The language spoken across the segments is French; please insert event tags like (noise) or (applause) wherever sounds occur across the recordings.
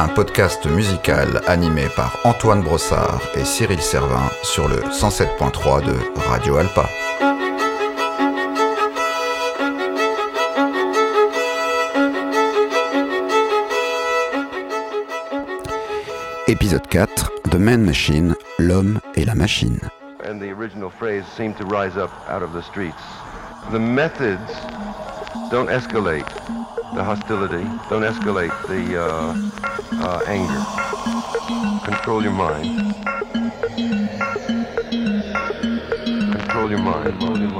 un podcast musical animé par Antoine Brossard et Cyril Servin sur le 107.3 de Radio Alpa. Épisode 4 The Man Machine, l'homme et la machine. and the original phrase seemed to rise up out of the streets. The methods don't escalate the hostility, don't escalate the uh, uh, anger. Control your mind. Control your mind. Control your mind.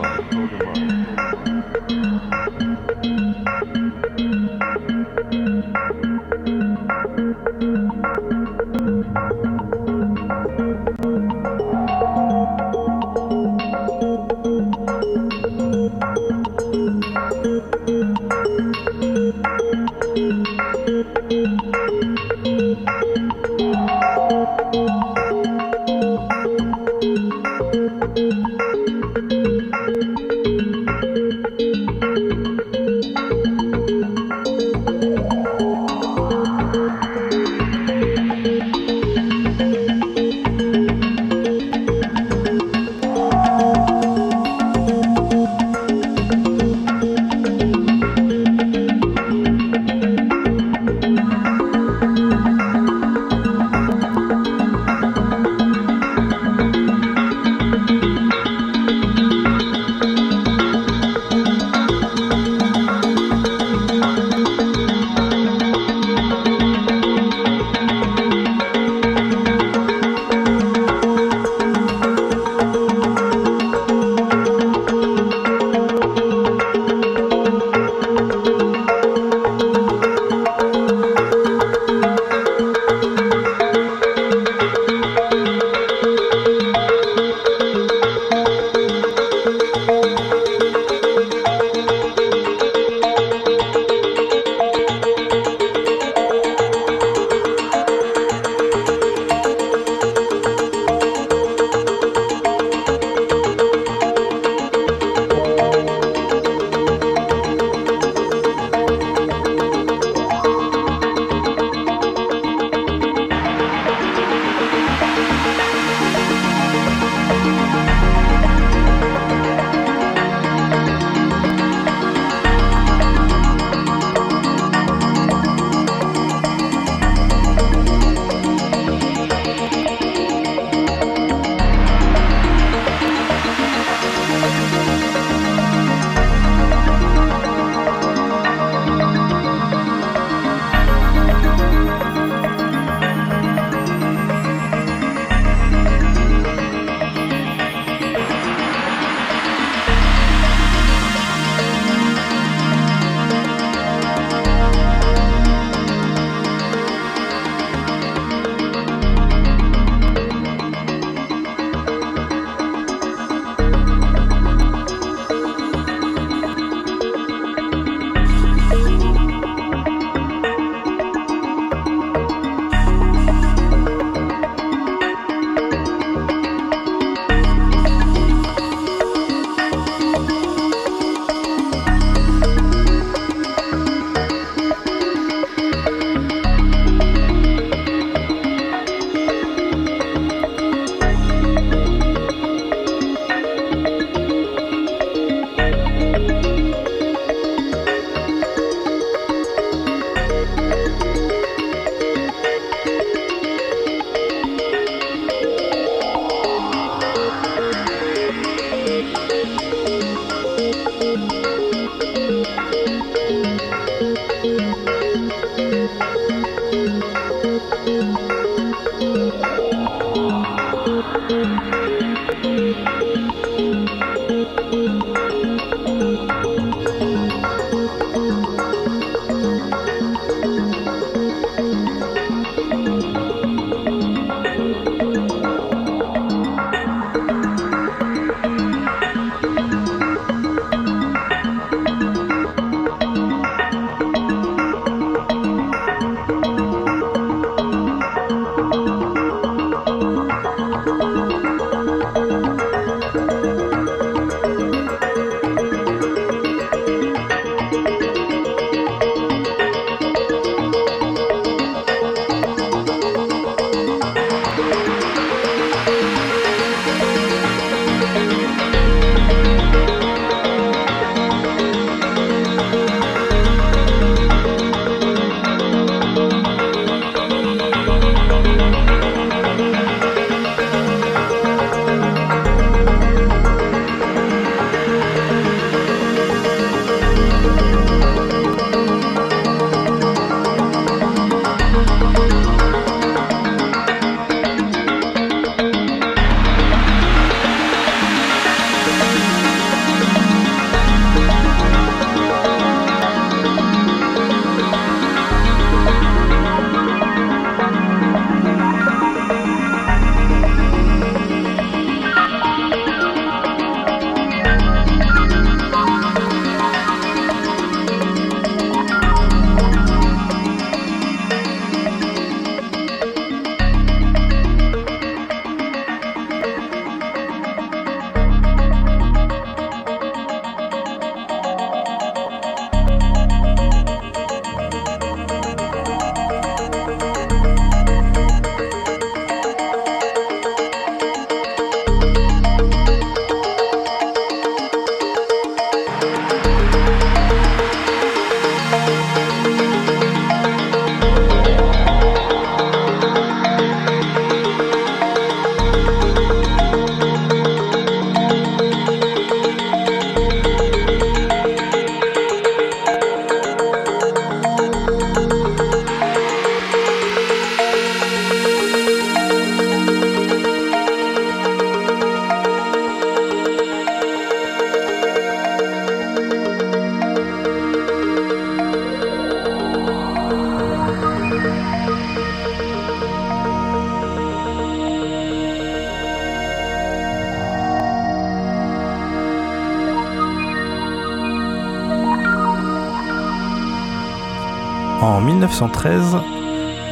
En 1913,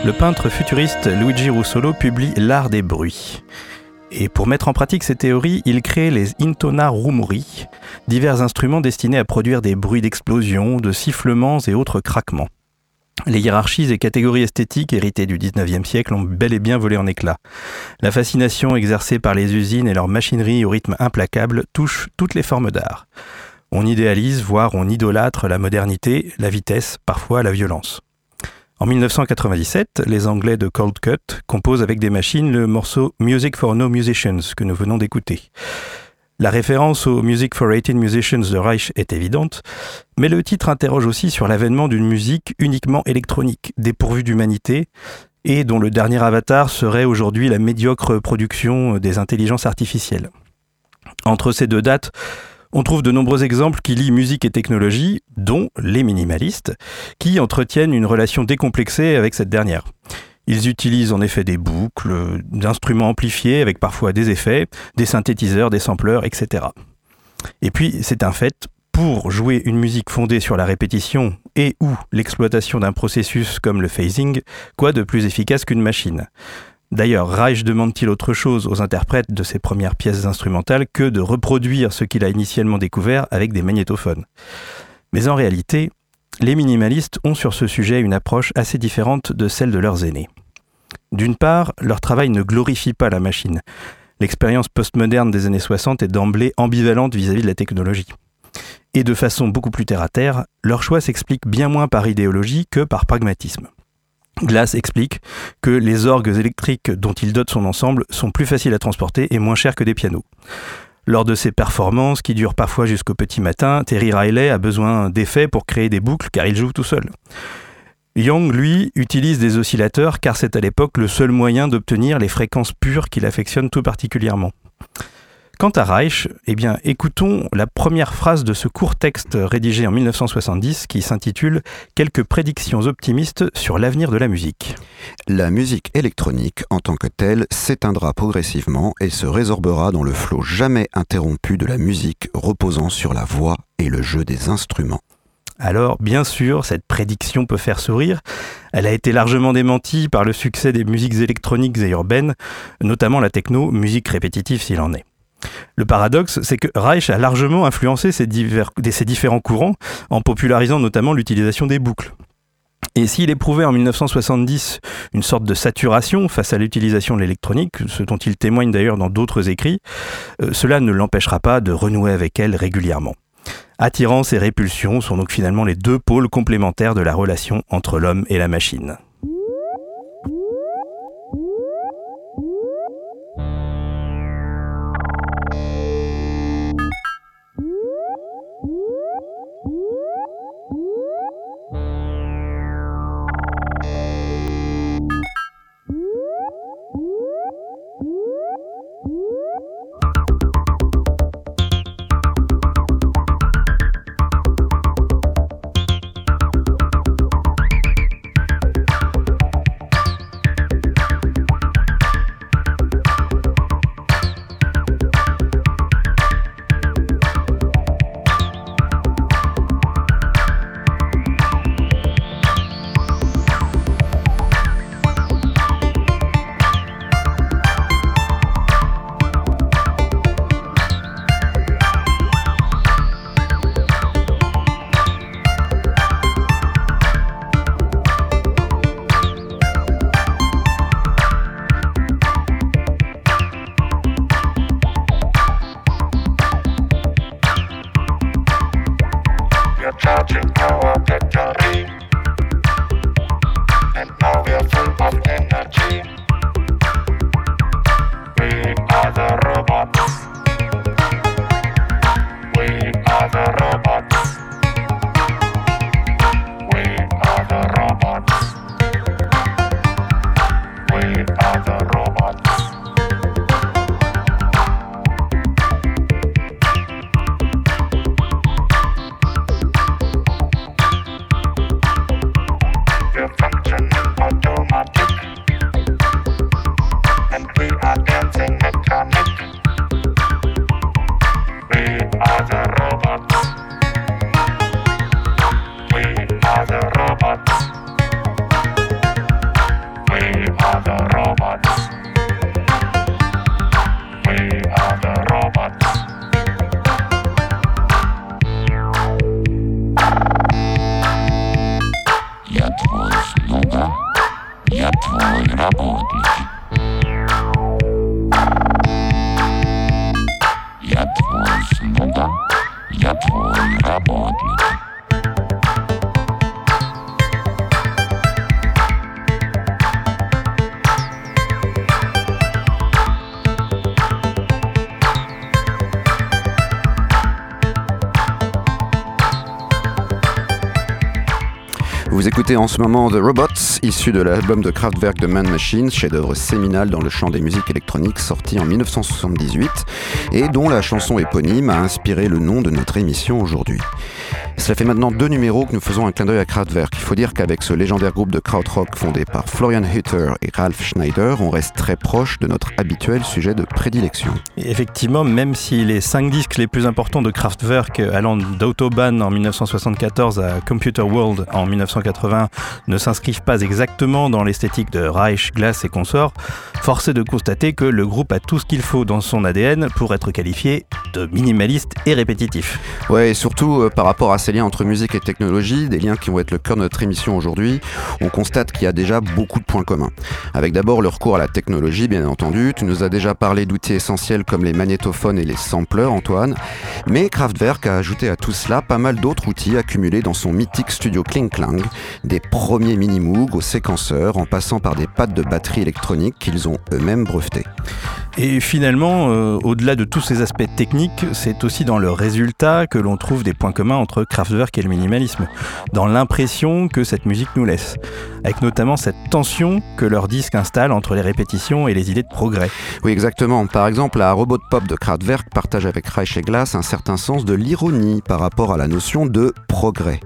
le peintre futuriste Luigi Russolo publie L'art des bruits. Et pour mettre en pratique ces théories, il crée les intona rumori, divers instruments destinés à produire des bruits d'explosion, de sifflements et autres craquements. Les hiérarchies et catégories esthétiques héritées du 19e siècle ont bel et bien volé en éclats. La fascination exercée par les usines et leur machinerie au rythme implacable touche toutes les formes d'art. On idéalise, voire on idolâtre la modernité, la vitesse, parfois la violence. En 1997, les Anglais de Cold Cut composent avec des machines le morceau Music for No Musicians que nous venons d'écouter. La référence au Music for 18 Musicians de Reich est évidente, mais le titre interroge aussi sur l'avènement d'une musique uniquement électronique, dépourvue d'humanité, et dont le dernier avatar serait aujourd'hui la médiocre production des intelligences artificielles. Entre ces deux dates, on trouve de nombreux exemples qui lient musique et technologie, dont les minimalistes, qui entretiennent une relation décomplexée avec cette dernière. Ils utilisent en effet des boucles, d'instruments amplifiés avec parfois des effets, des synthétiseurs, des sampleurs, etc. Et puis, c'est un fait, pour jouer une musique fondée sur la répétition et ou l'exploitation d'un processus comme le phasing, quoi de plus efficace qu'une machine? D'ailleurs, Reich demande-t-il autre chose aux interprètes de ses premières pièces instrumentales que de reproduire ce qu'il a initialement découvert avec des magnétophones? Mais en réalité, les minimalistes ont sur ce sujet une approche assez différente de celle de leurs aînés. D'une part, leur travail ne glorifie pas la machine. L'expérience postmoderne des années 60 est d'emblée ambivalente vis-à-vis de la technologie. Et de façon beaucoup plus terre à terre, leur choix s'explique bien moins par idéologie que par pragmatisme. Glass explique que les orgues électriques dont il dote son ensemble sont plus faciles à transporter et moins chers que des pianos. Lors de ses performances, qui durent parfois jusqu'au petit matin, Terry Riley a besoin d'effets pour créer des boucles car il joue tout seul. Young, lui, utilise des oscillateurs car c'est à l'époque le seul moyen d'obtenir les fréquences pures qu'il affectionne tout particulièrement. Quant à Reich, eh bien, écoutons la première phrase de ce court texte rédigé en 1970 qui s'intitule Quelques prédictions optimistes sur l'avenir de la musique. La musique électronique en tant que telle s'éteindra progressivement et se résorbera dans le flot jamais interrompu de la musique reposant sur la voix et le jeu des instruments. Alors, bien sûr, cette prédiction peut faire sourire. Elle a été largement démentie par le succès des musiques électroniques et urbaines, notamment la techno, musique répétitive s'il en est. Le paradoxe, c'est que Reich a largement influencé ces, différents courants en popularisant notamment l'utilisation des boucles. Et s'il éprouvait en 1970 une sorte de saturation face à l'utilisation de l'électronique, ce dont il témoigne d'ailleurs dans d'autres écrits, euh, cela ne l'empêchera pas de renouer avec elle régulièrement. Attirance et répulsion sont donc finalement les deux pôles complémentaires de la relation entre l'homme et la machine. Ну да, я твой работник. Vous écoutez en ce moment The Robots, issu de l'album de Kraftwerk de Man Machine, chef-d'œuvre séminal dans le champ des musiques électroniques sorti en 1978 et dont la chanson éponyme a inspiré le nom de notre émission aujourd'hui. Cela fait maintenant deux numéros que nous faisons un clin d'œil à Kraftwerk. Il faut dire qu'avec ce légendaire groupe de krautrock fondé par Florian Hutter et Ralph Schneider, on reste très proche de notre habituel sujet de prédilection. effectivement, même si les cinq disques les plus importants de Kraftwerk, allant d'Autobahn en 1974 à Computer World en 1980, ne s'inscrivent pas exactement dans l'esthétique de Reich, Glass et consorts, force est de constater que le groupe a tout ce qu'il faut dans son ADN pour être qualifié de minimaliste et répétitif. Ouais, et surtout euh, par rapport à ces liens entre musique et technologie, des liens qui vont être le cœur de notre émission aujourd'hui, on constate qu'il y a déjà beaucoup de points communs. Avec d'abord le recours à la technologie, bien entendu. Tu nous as déjà parlé d'outils essentiels comme les magnétophones et les sampleurs, Antoine. Mais Kraftwerk a ajouté à tout cela pas mal d'autres outils accumulés dans son mythique studio Kling Klang, des premiers mini-moog aux séquenceurs, en passant par des pattes de batterie électronique qu'ils ont eux-mêmes brevetées. Et finalement, euh, au-delà de tous ces aspects techniques, c'est aussi dans le résultat que l'on trouve des points communs entre Kraftwerk et le minimalisme, dans l'impression que cette musique nous laisse, avec notamment cette tension que leur disque installe entre les répétitions et les idées de progrès. Oui, exactement. Par exemple, la robot pop de Kraftwerk partage avec Reich et Glass un certain sens de l'ironie par rapport à la notion de progrès.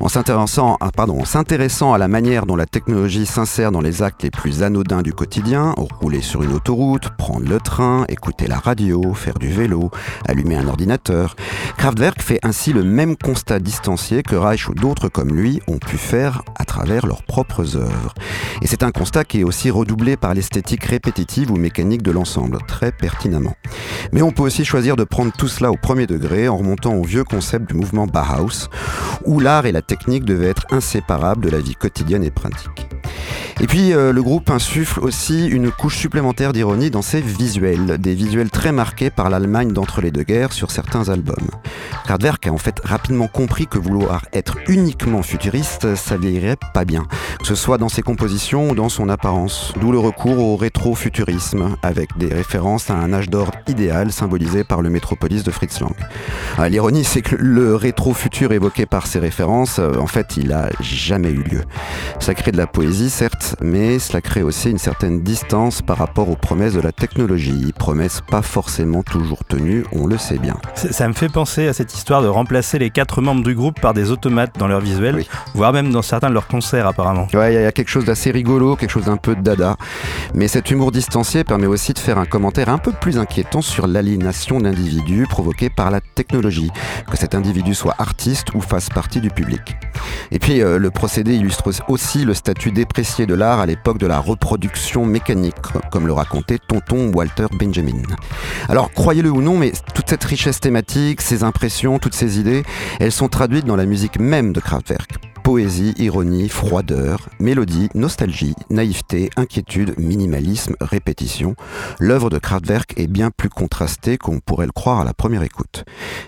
En s'intéressant, s'intéressant à la manière dont la technologie s'insère dans les actes les plus anodins du quotidien, rouler sur une autoroute, prendre le train, écouter la radio, faire du vélo, allumer un ordinateur. Kraftwerk fait ainsi le même constat distancié que Reich ou d'autres comme lui ont pu faire à travers leurs propres œuvres. Et c'est un constat qui est aussi redoublé par l'esthétique répétitive ou mécanique de l'ensemble, très pertinemment. Mais on peut aussi choisir de prendre tout cela au premier degré en remontant au vieux concept du mouvement Bauhaus, où l'art et la technique devaient être inséparables de la vie quotidienne et pratique. Et puis euh, le groupe insuffle aussi une couche supplémentaire d'ironie dans ses visuels, des visuels très marqués par l'Allemagne d'entre les deux guerres sur certains albums. Kraftwerk a en fait rapidement compris que vouloir être uniquement futuriste, ça irait pas bien, que ce soit dans ses compositions ou dans son apparence, d'où le recours au rétro-futurisme, avec des références à un âge d'or idéal symbolisé par le métropolis de Fritz Lang. Ah, l'ironie, c'est que le rétro-futur évoqué par ces références, euh, en fait, il a jamais eu lieu. Ça crée de la poésie, certes, mais cela crée aussi une certaine distance par rapport aux promesses de la technologie, promesses pas forcément toujours tenues, on le sait bien. Ça me fait penser à cette histoire de remplacer les quatre membres du groupe par des automates dans leur visuel, voire même dans certains de leurs concerts apparemment. Ouais, il y, a quelque chose d'assez rigolo, quelque chose d'un peu dada, mais cet humour distancié permet aussi de faire un commentaire un peu plus inquiétant sur l'aliénation d'individus provoquée par la technologie, que cet individu soit artiste ou fasse partie du public. Et puis euh, le procédé illustre aussi le statut déprécié de l'art à l'époque de la reproduction mécanique, comme le racontait tonton Walter Benjamin. Alors croyez-le ou non, mais toute cette richesse thématique, ces impressions, toutes ces idées, elles sont traduites dans la musique même de Kraftwerk. Poésie, ironie, froideur, mélodie, nostalgie, naïveté, inquiétude, minimalisme, répétition. L'œuvre de Kraftwerk est bien plus contrastée qu'on pourrait le croire à la première écoute.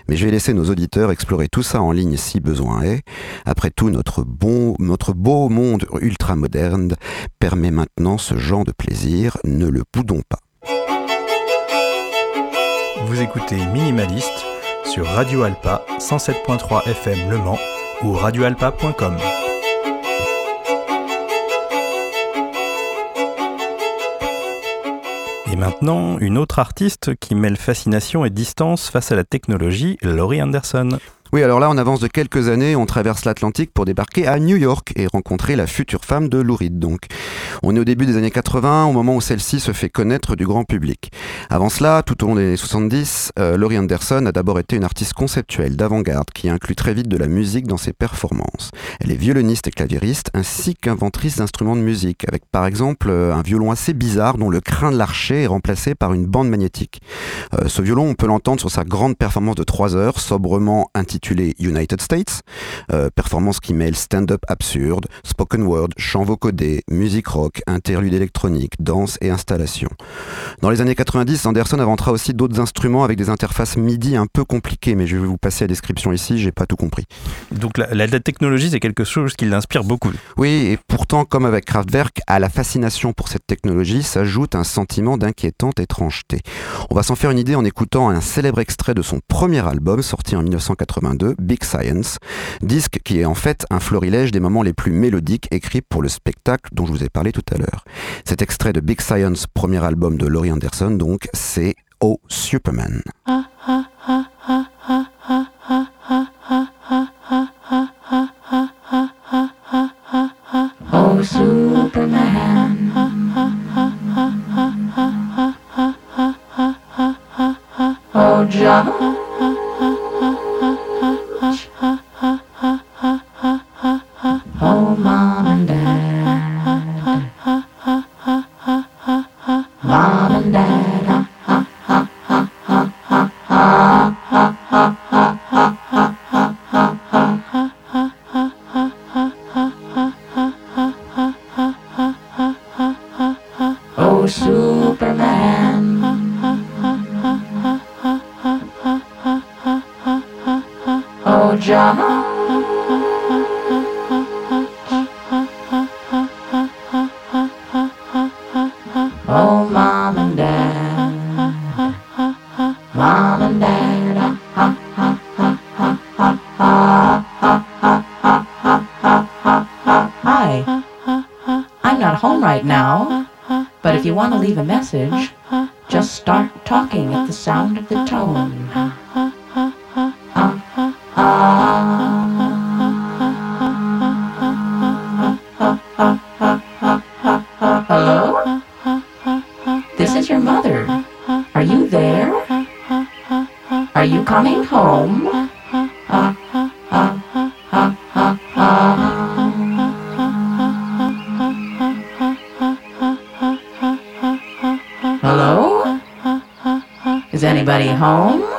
Mais je vais laisser nos auditeurs explorer tout ça en ligne si besoin est. Après tout, notre, bon, notre beau monde ultra-moderne permet maintenant ce genre de plaisir. Ne le boudons pas. Vous écoutez Minimaliste sur Radio Alpa 107.3 FM Le Mans ou radioalpa.com. Et maintenant, une autre artiste qui mêle fascination et distance face à la technologie, Laurie Anderson. Oui, alors là, on avance de quelques années, on traverse l'Atlantique pour débarquer à New York et rencontrer la future femme de Lou donc. On est au début des années 80, au moment où celle-ci se fait connaître du grand public. Avant cela, tout au long des années 70, euh, Laurie Anderson a d'abord été une artiste conceptuelle d'avant-garde qui inclut très vite de la musique dans ses performances. Elle est violoniste et claviériste ainsi qu'inventrice d'instruments de musique, avec par exemple euh, un violon assez bizarre dont le crin de l'archet est remplacé par une bande magnétique. Euh, ce violon, on peut l'entendre sur sa grande performance de 3 heures, sobrement intitulée United States, performance qui mêle stand-up absurde, spoken word, chant vocodé, musique rock, interlude électronique, danse et installation. Dans les années 90, Anderson inventera aussi d'autres instruments avec des interfaces MIDI un peu compliquées, mais je vais vous passer la description ici, j'ai pas tout compris. Donc la, la technologie, c'est quelque chose qui l'inspire beaucoup. Oui, et pourtant, comme avec Kraftwerk, à la fascination pour cette technologie s'ajoute un sentiment d'inquiétante étrangeté. On va s'en faire une idée en écoutant un célèbre extrait de son premier album sorti en 1982, Big Science, disque qui est en fait un florilège des moments les plus mélodiques écrits pour le spectacle dont je vous ai parlé tout à l'heure. Cet extrait de Big Science, premier album de Laurie Anderson, donc, c'est Oh Superman. Oh message, anybody home?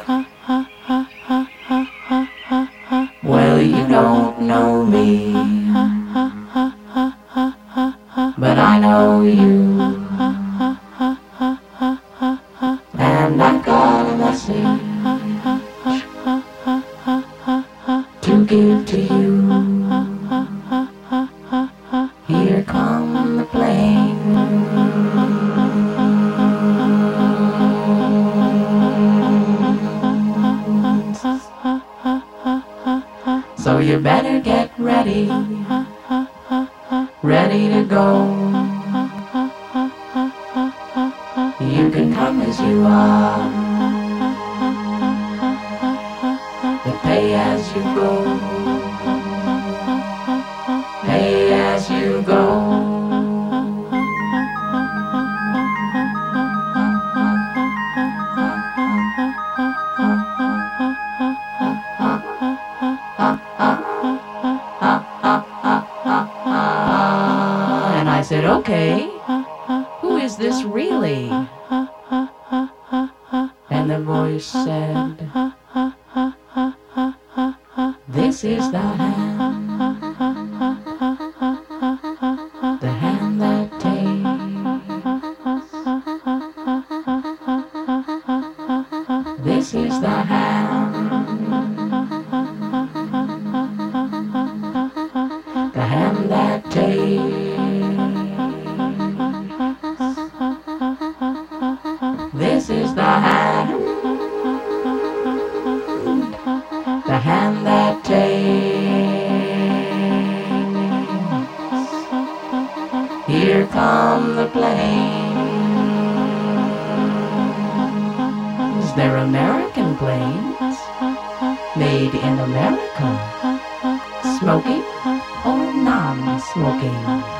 Come the planes. They're American planes, made in America. Smoking or non-smoking?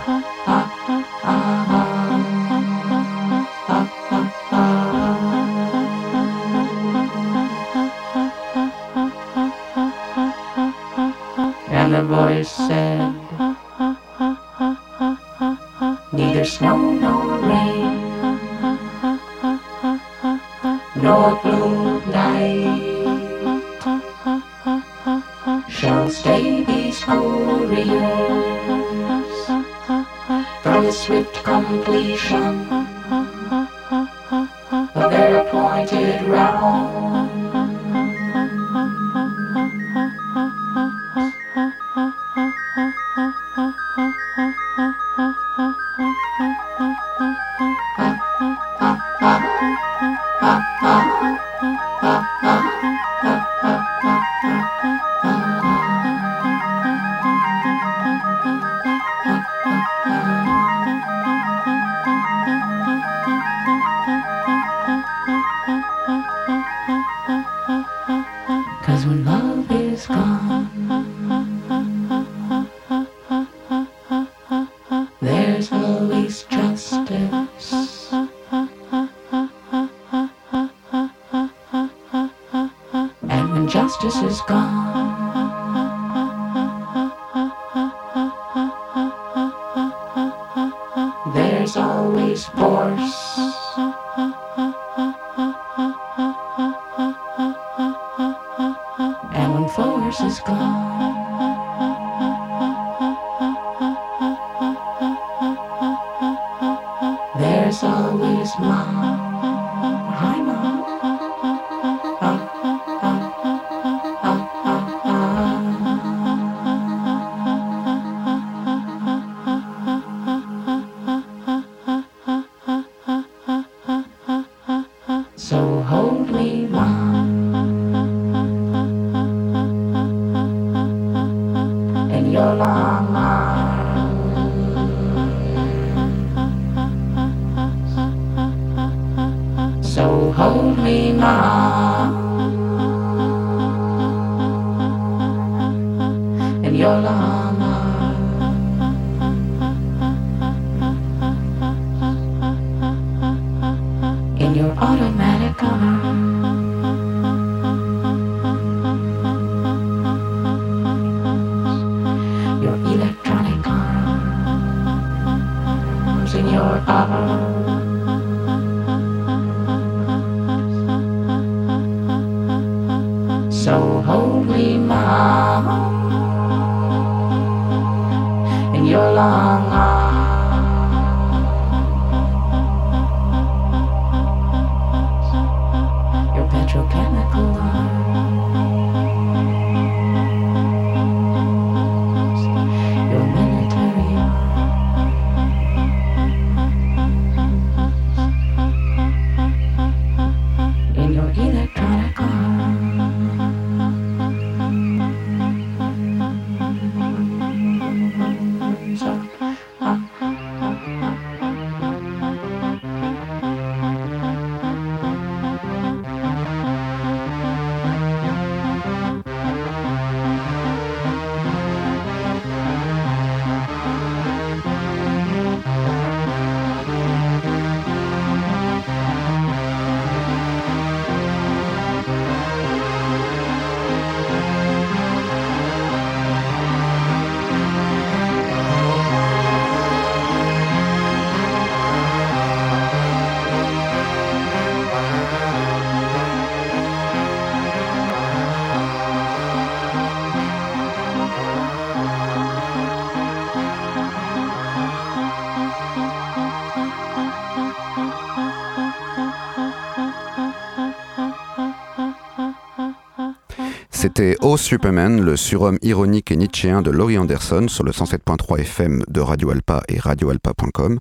C'était Oh Superman, le surhomme ironique et nietzschéen de Laurie Anderson sur le 107.3 FM de Radio Alpa et radioalpa.com.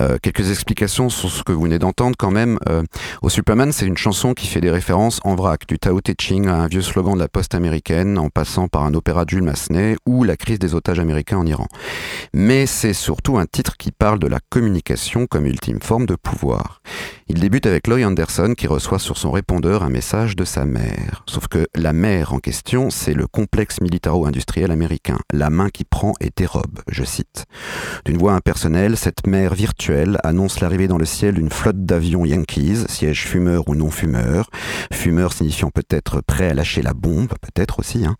Euh, quelques explications sur ce que vous venez d'entendre quand même. Euh, oh Superman, c'est une chanson qui fait des références en vrac, du Tao Te Ching à un vieux slogan de la poste américaine, en passant par un opéra de Massenet ou la crise des otages américains en Iran. Mais c'est surtout un titre qui parle de la communication comme ultime forme de pouvoir. Il débute avec Loy Anderson qui reçoit sur son répondeur un message de sa mère. Sauf que la mère en question, c'est le complexe militaro-industriel américain, la main qui prend et dérobe, je cite. D'une voix impersonnelle, cette mère virtuelle annonce l'arrivée dans le ciel d'une flotte d'avions Yankees, siège fumeur ou non fumeur, fumeur signifiant peut-être prêt à lâcher la bombe, peut-être aussi. Hein.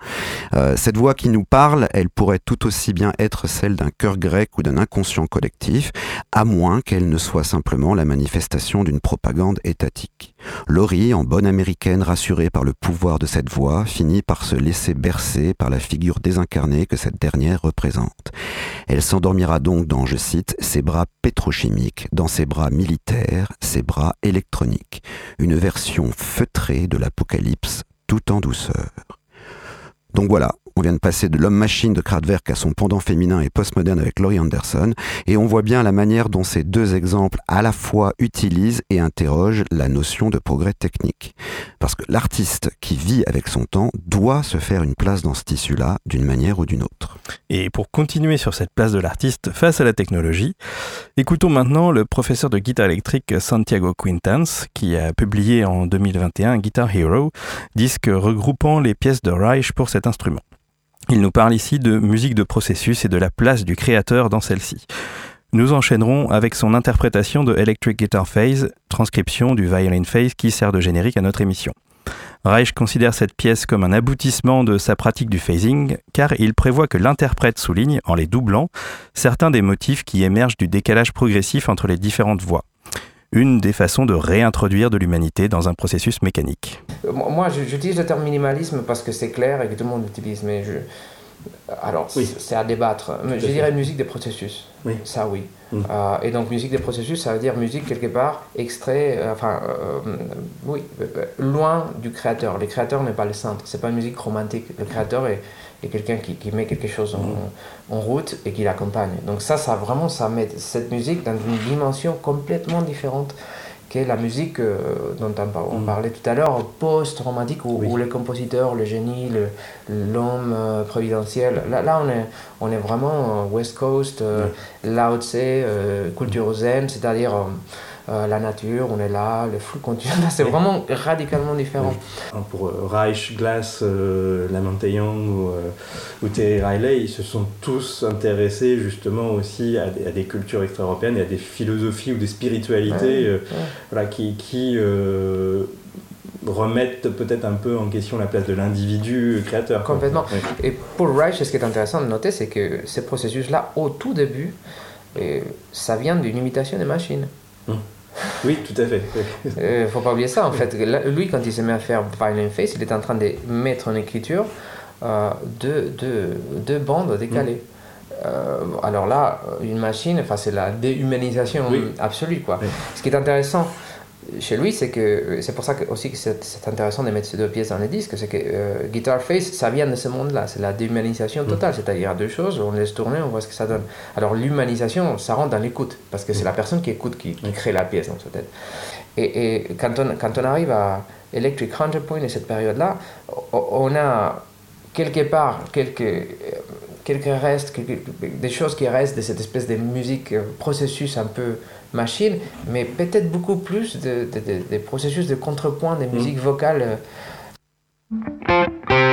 Euh, cette voix qui nous parle, elle pourrait tout aussi bien être celle d'un cœur grec ou d'un inconscient collectif, à moins qu'elle ne soit simplement la manifestation d'une propagande étatique. Laurie, en bonne américaine rassurée par le pouvoir de cette voix, finit par se laisser bercer par la figure désincarnée que cette dernière représente. Elle s'endormira donc dans, je cite, ses bras pétrochimiques, dans ses bras militaires, ses bras électroniques, une version feutrée de l'apocalypse tout en douceur. Donc voilà, on vient de passer de l'homme-machine de Kraftwerk à son pendant féminin et postmoderne avec Laurie Anderson, et on voit bien la manière dont ces deux exemples à la fois utilisent et interrogent la notion de progrès technique. Parce que l'artiste qui vit avec son temps doit se faire une place dans ce tissu-là d'une manière ou d'une autre. Et pour continuer sur cette place de l'artiste face à la technologie, écoutons maintenant le professeur de guitare électrique Santiago Quintans, qui a publié en 2021 Guitar Hero, disque regroupant les pièces de Reich pour cet instrument. Il nous parle ici de musique de processus et de la place du créateur dans celle-ci. Nous enchaînerons avec son interprétation de Electric Guitar Phase, transcription du Violin Phase qui sert de générique à notre émission. Reich considère cette pièce comme un aboutissement de sa pratique du phasing, car il prévoit que l'interprète souligne, en les doublant, certains des motifs qui émergent du décalage progressif entre les différentes voix une des façons de réintroduire de l'humanité dans un processus mécanique. Euh, moi, j'utilise le terme minimalisme parce que c'est clair et que tout le monde l'utilise, mais je... Alors, c'est à débattre. je dirais musique des processus. Oui. Ça, oui. Mm. Euh, et donc, musique des processus, ça veut dire musique quelque part extrait, euh, enfin, oui, loin du créateur. Le créateur n'est pas le centre. C'est pas une musique romantique. Le créateur est, et quelqu'un qui, qui, met quelque chose en, en route et qui l'accompagne. Donc ça, ça vraiment, ça met cette musique dans une dimension complètement différente la musique euh, dont on, mm. parlait tout à l'heure, post-romantique, où, où, le compositeur, le génie, l'homme euh, providentiel, là, là on, est, on est vraiment West Coast, euh, Lao Tse, culture zen, c'est-à-dire euh, la nature, on est là, le flou continu. (laughs) C'est vraiment radicalement différent. Pour euh, Reich, Glass, euh, Young ou, euh, ou, Terry Riley, ils se sont tous intéressés justement aussi à des, à des cultures extra-européennes et à des philosophies ou des spiritualités Voilà, qui, qui remettent peut-être un peu en question la place de l'individu créateur. Complètement. Et pour Reich, ce qui est intéressant de noter, c'est que ces processus-là, au tout début, ça vient d'une imitation des machines. Hum. Oui, tout à fait. Il ne faut pas oublier ça, en fait. Lui, quand il se met à faire Violin Face, il est en train de mettre en écriture euh, deux, deux, deux, bandes décalées. Mm. Euh, alors là, une machine, enfin, c'est la déhumanisation absolue. Quoi. Ce qui est intéressant, chez lui, c'est que c'est pour ça que, aussi que c'est intéressant de mettre ces deux pièces dans les disques, c'est que euh, Guitar Face, ça vient de ce monde-là, c'est la déshumanisation totale, mm. c'est-à-dire deux choses, on laisse tourner, on voit ce que ça donne. Alors l'humanisation, ça rentre dans l'écoute, parce que c'est mm. la personne qui écoute qui, crée la pièce dans sa tête. Et, et quand, on, quand on arrive à Electric Counterpoint et cette période-là, on a quelque part quelques quelques restes, des choses qui restent de cette espèce de musique, euh, processus un peu machine, mais peut-être beaucoup plus de, des processus de contrepoint des musiques mm. vocales. four,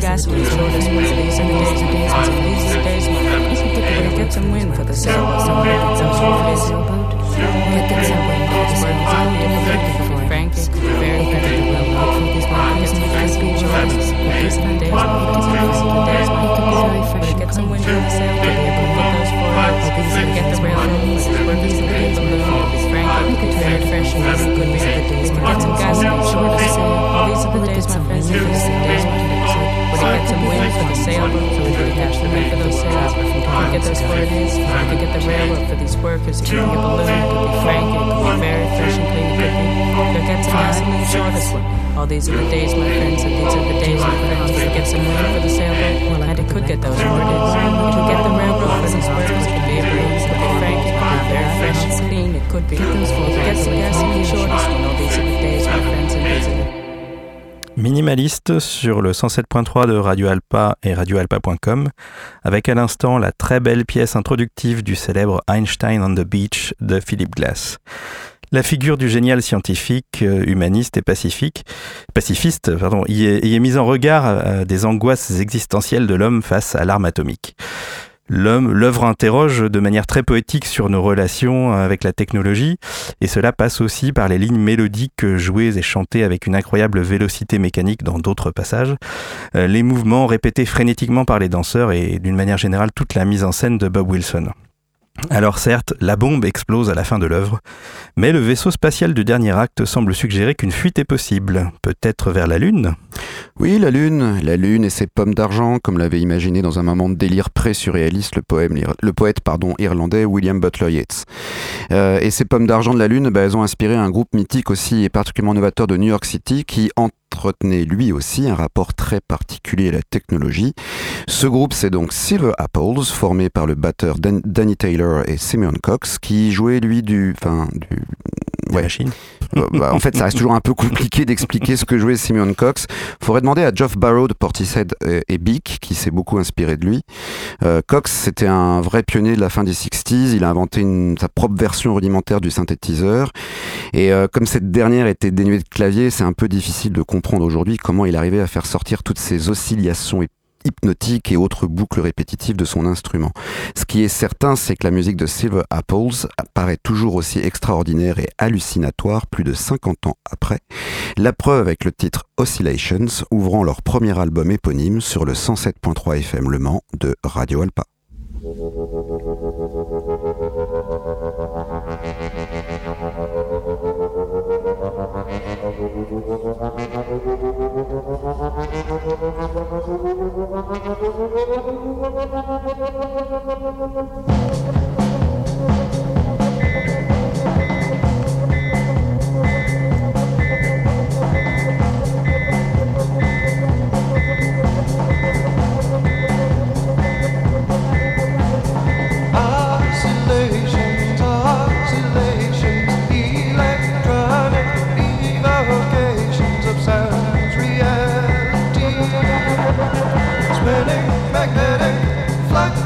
some and days and days and days and days and days. You get some wind for the sailboats, some wind, get some sweet face, some boat. Get some wind for the sailboats, for Frank, very some wind for these markets, and get some wind for the sailboats, get for those four hours, get the railroads, where these and days, and these Frank, could fresh, and good, these are the days. Get some gas, and short of sail, these are the days, my friends, these are the days, my friends. Get some wind for the sailboat, so we could catch the wind for those sails? Could get those four days, could get the railroad for these workers, it could be a balloon, it could be Frankie, it could be very fresh and clean, it could be. Could get some gasoline short of all these are the days, my friends, and these are the days, my friends. It get some wind for the sailboat? And it could get those days. Could get the railroad for these workers, it could be a balloon, it could be Frankie, it could be very fresh and clean, it could be. Could get some gasoline short of all these are the days, my friends, and these are the Minimaliste sur le 107.3 de Radio Alpa et radioalpa.com, avec à l'instant la très belle pièce introductive du célèbre Einstein on the Beach de Philip Glass. La figure du génial scientifique, euh, humaniste et pacifique, pacifiste pardon, y, est, y est mise en regard euh, des angoisses existentielles de l'homme face à l'arme atomique. L'œuvre interroge de manière très poétique sur nos relations avec la technologie, et cela passe aussi par les lignes mélodiques jouées et chantées avec une incroyable vélocité mécanique dans d'autres passages, euh, les mouvements répétés frénétiquement par les danseurs et d'une manière générale toute la mise en scène de Bob Wilson. Alors certes, la bombe explose à la fin de l'œuvre, mais le vaisseau spatial du dernier acte semble suggérer qu'une fuite est possible, peut-être vers la Lune? Oui, la Lune, la Lune et ses pommes d'argent, comme l'avait imaginé dans un moment de délire pré-surréaliste le, le poète pardon, irlandais William Butler Yeats. Euh, et ces pommes d'argent de la Lune, bah, elles ont inspiré un groupe mythique aussi et particulièrement novateur de New York City qui, en entretenait lui aussi un rapport très particulier à la technologie. Ce groupe, c'est donc Silver Apples, formé par le batteur Dan Danny Taylor et Simeon Cox, qui jouait lui du, enfin, du, ouais. machine. (laughs) bah, en fait, ça reste toujours un peu compliqué d'expliquer ce que jouait Simeon Cox. Faudrait demander à Geoff Barrow de Portishead et Beak, qui s'est beaucoup inspiré de lui. Euh, Cox, c'était un vrai pionnier de la fin des 60s. Il a inventé une, sa propre version rudimentaire du synthétiseur. Et euh, comme cette dernière était dénuée de clavier, c'est un peu difficile de comprendre aujourd'hui comment il arrivait à faire sortir toutes ces oscillations hypnotiques et autres boucles répétitives de son instrument. Ce qui est certain, c'est que la musique de Silver Apples apparaît toujours aussi extraordinaire et hallucinatoire plus de 50 ans après. La preuve avec le titre Oscillations, ouvrant leur premier album éponyme sur le 107.3 FM Le Mans de Radio Alpa. magnetic, magnetic, flux.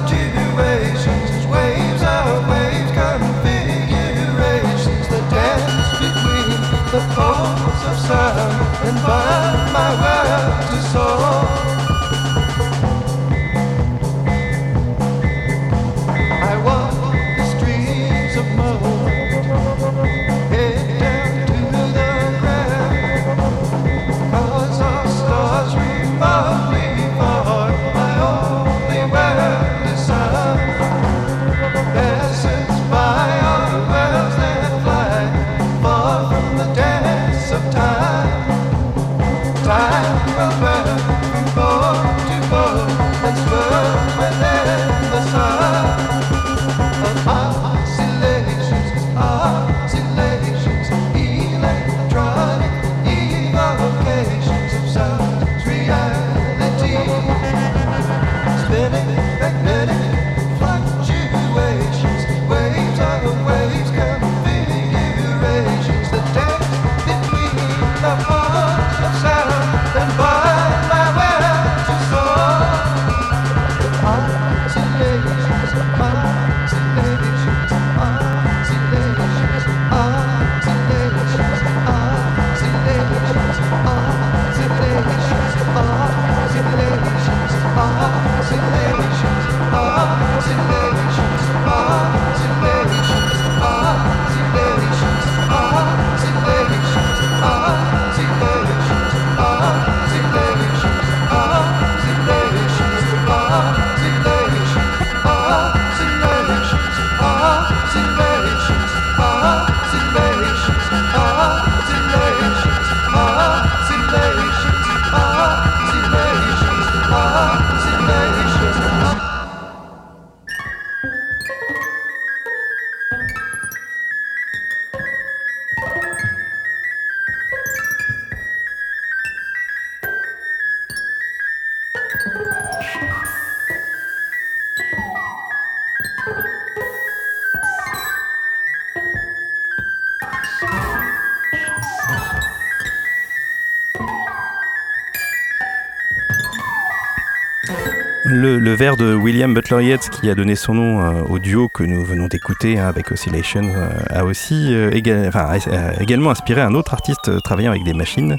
William Butler Yeats, qui a donné son nom euh, au duo que nous venons d'écouter hein, avec Oscillation, euh, a aussi euh, également inspiré un autre artiste travaillant avec des machines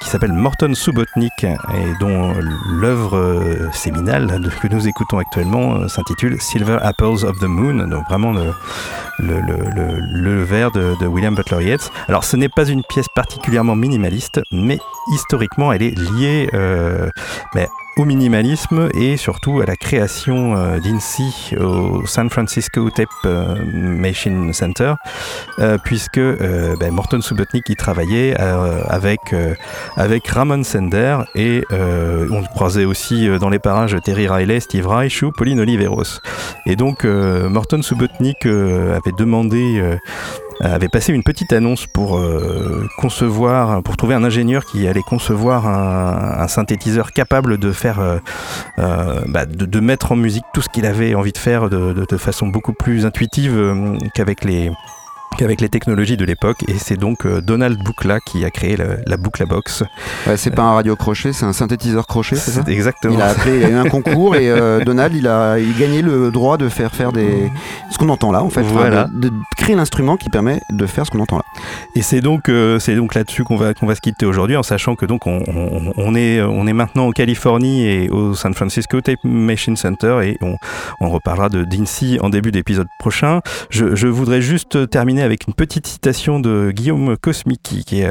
qui s'appelle Morton Subotnick et dont l'œuvre séminale que nous écoutons actuellement s'intitule Silver Apples of the Moon, donc vraiment le, le, le, vers de, William Butler Yeats. Alors ce n'est pas une pièce particulièrement minimaliste, mais historiquement elle est liée euh, au minimalisme et surtout à la création euh, d'INSI au San Francisco Tape euh, Machine Center, euh, puisque euh, ben, Morton Subotnick y travaillait avec, avec Ramon Sender et on croisait aussi dans les parages Terry Riley, Steve Reich ou Pauline Oliveros. Et donc Morton Subotnick euh, avait demandé euh, avait passé une petite annonce pour euh, concevoir, pour trouver un ingénieur qui allait concevoir un, synthétiseur capable de faire, euh, bah, de, mettre en musique tout ce qu'il avait envie de faire de, façon beaucoup plus intuitive qu'avec les qu'avec les technologies de l'époque et c'est donc euh, Donald Buchla qui a créé la, la Buchla Box. Ouais, c'est pas un radio crochet, c'est un synthétiseur crochet, c'est ça? Exactement. Il a appelé, il a eu un concours et euh, Donald, il a, il a gagné le droit de faire faire des, ce qu'on entend là en fait, Voilà. de, de créer l'instrument qui permet de faire ce qu'on entend là. Et c'est donc, euh, donc là-dessus qu'on va, qu'on va se quitter aujourd'hui, en sachant que donc on, on- est, on est maintenant en Californie et au San Francisco Tape Machine Center et on, on reparlera de d'INSI en début d'épisode prochain. Je, je voudrais juste terminer avec une petite citation de Guillaume Kosmicki, qui,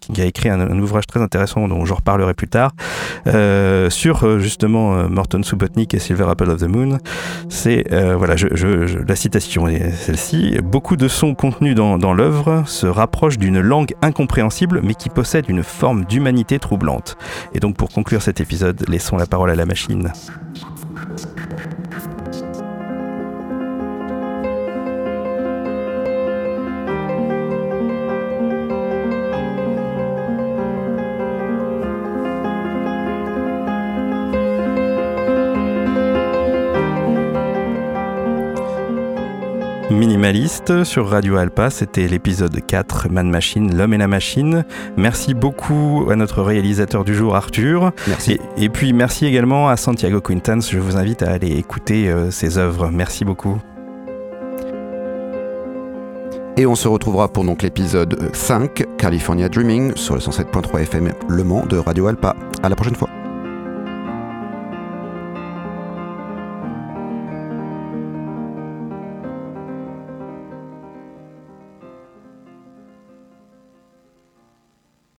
qui a écrit un, ouvrage très intéressant dont je reparlerai plus tard, euh, sur euh, justement euh, Morton Subotnick et Silver Apple of the Moon. C'est, voilà, je- je- la citation est celle-ci. Beaucoup de sons contenus dans, dans l'œuvre se rapprochent d'une langue incompréhensible mais qui possède une forme d'humanité troublante. Et donc pour conclure cet épisode, laissons la parole à la machine. Minimaliste sur Radio Alpa, c'était l'épisode 4, Man Machine, l'homme et la machine. Merci beaucoup à notre réalisateur du jour, Arthur. Merci. Et, et puis merci également à Santiago Quintans. Je vous invite à aller écouter euh, ses œuvres. Merci beaucoup. Et on se retrouvera pour donc l'épisode 5, California Dreaming, sur le 107.3 FM Le Mans de Radio Alpa. À la prochaine fois.